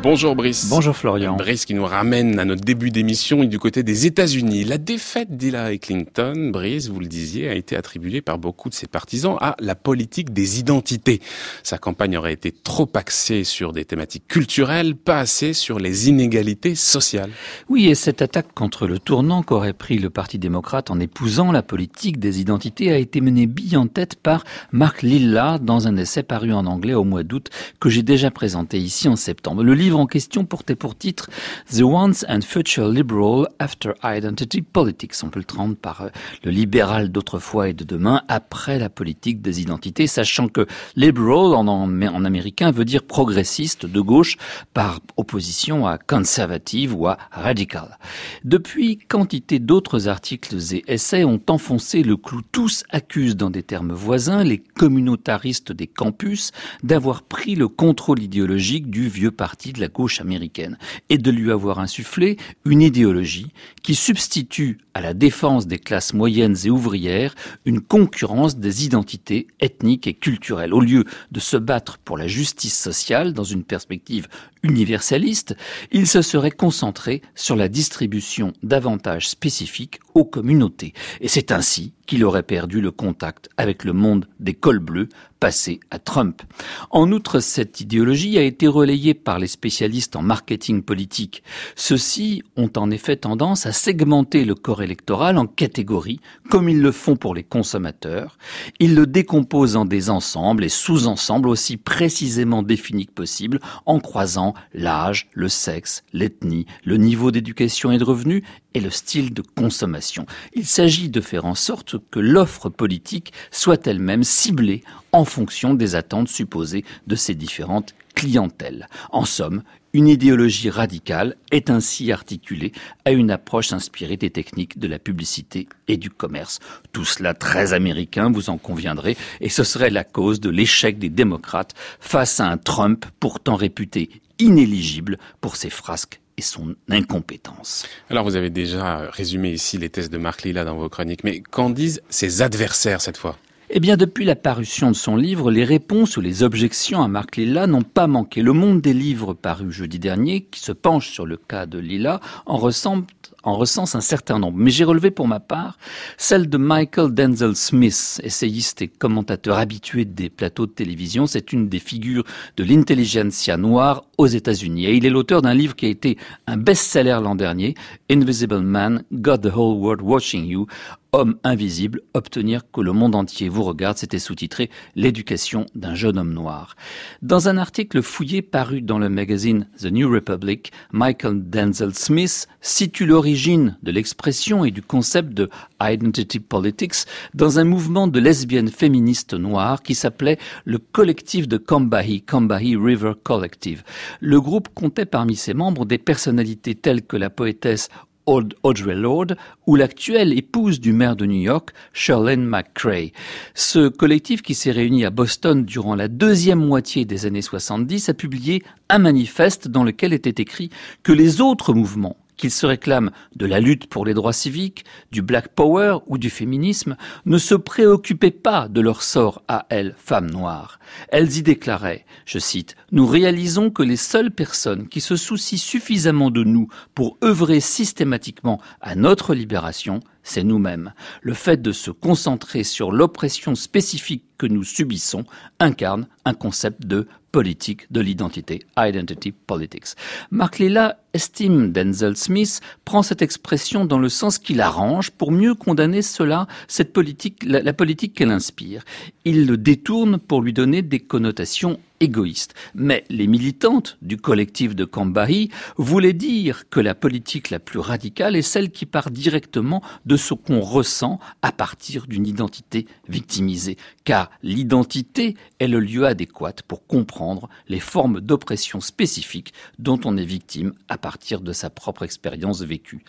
Bonjour Brice. Bonjour Florian. Brice qui nous ramène à notre début d'émission du côté des États-Unis. La défaite d'Hillary Clinton, Brice, vous le disiez, a été attribuée par beaucoup de ses partisans à la politique des identités. Sa campagne aurait été trop axée sur des thématiques culturelles, pas assez sur les inégalités sociales. Oui, et cette attaque contre le tournant qu'aurait pris le Parti démocrate en épousant la politique des identités a été menée bille en tête par Mark Lilla dans un essai paru en anglais au mois d'août que j'ai déjà présenté ici en septembre. Le livre en question portait pour titre The Once and Future Liberal After Identity Politics. On peut le prendre par euh, le libéral d'autrefois et de demain après la politique des identités, sachant que liberal en, en américain veut dire progressiste de gauche par opposition à conservative ou à radical. Depuis, quantité d'autres articles et essais ont enfoncé le clou. Tous accusent dans des termes voisins les communautaristes des campus d'avoir pris le contrôle idéologique du vieux parti la gauche américaine et de lui avoir insufflé une idéologie qui substitue à la défense des classes moyennes et ouvrières une concurrence des identités ethniques et culturelles. Au lieu de se battre pour la justice sociale dans une perspective universaliste, il se serait concentré sur la distribution d'avantages spécifiques aux communautés. Et c'est ainsi qu'il aurait perdu le contact avec le monde des cols bleus passé à Trump. En outre, cette idéologie a été relayée par les spécialistes en marketing politique. Ceux-ci ont en effet tendance à segmenter le corps électoral en catégories, comme ils le font pour les consommateurs. Ils le décomposent en des ensembles et sous-ensembles aussi précisément définis que possible, en croisant l'âge, le sexe, l'ethnie, le niveau d'éducation et de revenus et le style de consommation. Il s'agit de faire en sorte que l'offre politique soit elle-même ciblée en fonction des attentes supposées de ces différentes clientèles. En somme, une idéologie radicale est ainsi articulée à une approche inspirée des techniques de la publicité et du commerce. Tout cela très américain, vous en conviendrez, et ce serait la cause de l'échec des démocrates face à un Trump pourtant réputé inéligible pour ses frasques et son incompétence. Alors vous avez déjà résumé ici les thèses de Marc Lilla dans vos chroniques, mais qu'en disent ses adversaires cette fois? Eh bien, depuis la parution de son livre, les réponses ou les objections à Marc Lilla n'ont pas manqué. Le monde des livres paru jeudi dernier, qui se penche sur le cas de Lilla, en ressemble en recense un certain nombre. Mais j'ai relevé pour ma part celle de Michael Denzel Smith, essayiste et commentateur habitué des plateaux de télévision. C'est une des figures de l'intelligentsia noire aux États-Unis. Et il est l'auteur d'un livre qui a été un best-seller l'an dernier, Invisible Man, Got the Whole World Watching You, Homme invisible, obtenir que le monde entier vous regarde, c'était sous-titré L'éducation d'un jeune homme noir. Dans un article fouillé paru dans le magazine The New Republic, Michael Denzel Smith situe l'origine de l'expression et du concept de identity politics dans un mouvement de lesbiennes féministes noires qui s'appelait le collectif de Combahee, Combahee River Collective. Le groupe comptait parmi ses membres des personnalités telles que la poétesse Audrey Lorde ou l'actuelle épouse du maire de New York, Charlene McCray. Ce collectif qui s'est réuni à Boston durant la deuxième moitié des années 70 a publié un manifeste dans lequel était écrit que les autres mouvements qu'ils se réclament de la lutte pour les droits civiques, du Black Power ou du féminisme, ne se préoccupaient pas de leur sort à elles, femmes noires. Elles y déclaraient, je cite, Nous réalisons que les seules personnes qui se soucient suffisamment de nous pour œuvrer systématiquement à notre libération, c'est nous-mêmes. Le fait de se concentrer sur l'oppression spécifique que nous subissons incarne un concept de politique de l'identité, identity politics. Mark Lilla estime Denzel Smith prend cette expression dans le sens qu'il arrange pour mieux condamner cela, cette politique, la, politique qu'elle inspire. Il le détourne pour lui donner des connotations égoïste. Mais les militantes du collectif de Cambahi voulaient dire que la politique la plus radicale est celle qui part directement de ce qu'on ressent à partir d'une identité victimisée. Car l'identité est le lieu adéquat pour comprendre les formes d'oppression spécifiques dont on est victime à partir de sa propre expérience vécue.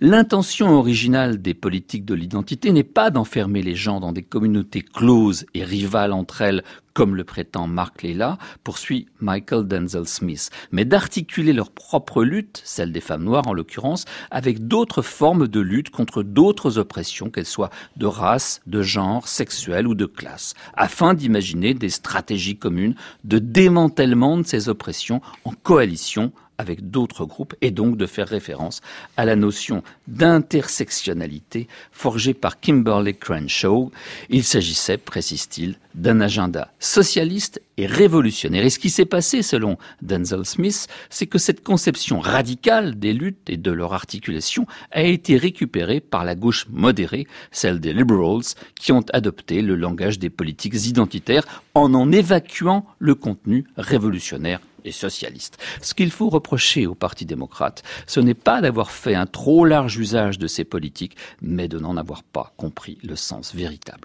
L'intention originale des politiques de l'identité n'est pas d'enfermer les gens dans des communautés closes et rivales entre elles comme le prétend Mark Lella, poursuit Michael Denzel Smith, mais d'articuler leur propre lutte, celle des femmes noires en l'occurrence, avec d'autres formes de lutte contre d'autres oppressions, qu'elles soient de race, de genre, sexuelle ou de classe, afin d'imaginer des stratégies communes de démantèlement de ces oppressions en coalition avec d'autres groupes et donc de faire référence à la notion d'intersectionnalité forgée par Kimberly Crenshaw. Il s'agissait, précise-t-il, d'un agenda socialiste et révolutionnaire. Et ce qui s'est passé, selon Denzel Smith, c'est que cette conception radicale des luttes et de leur articulation a été récupérée par la gauche modérée, celle des liberals, qui ont adopté le langage des politiques identitaires en en évacuant le contenu révolutionnaire et socialiste. Ce qu'il faut reprocher au Parti démocrate, ce n'est pas d'avoir fait un trop large usage de ces politiques, mais de n'en avoir pas compris le sens véritable.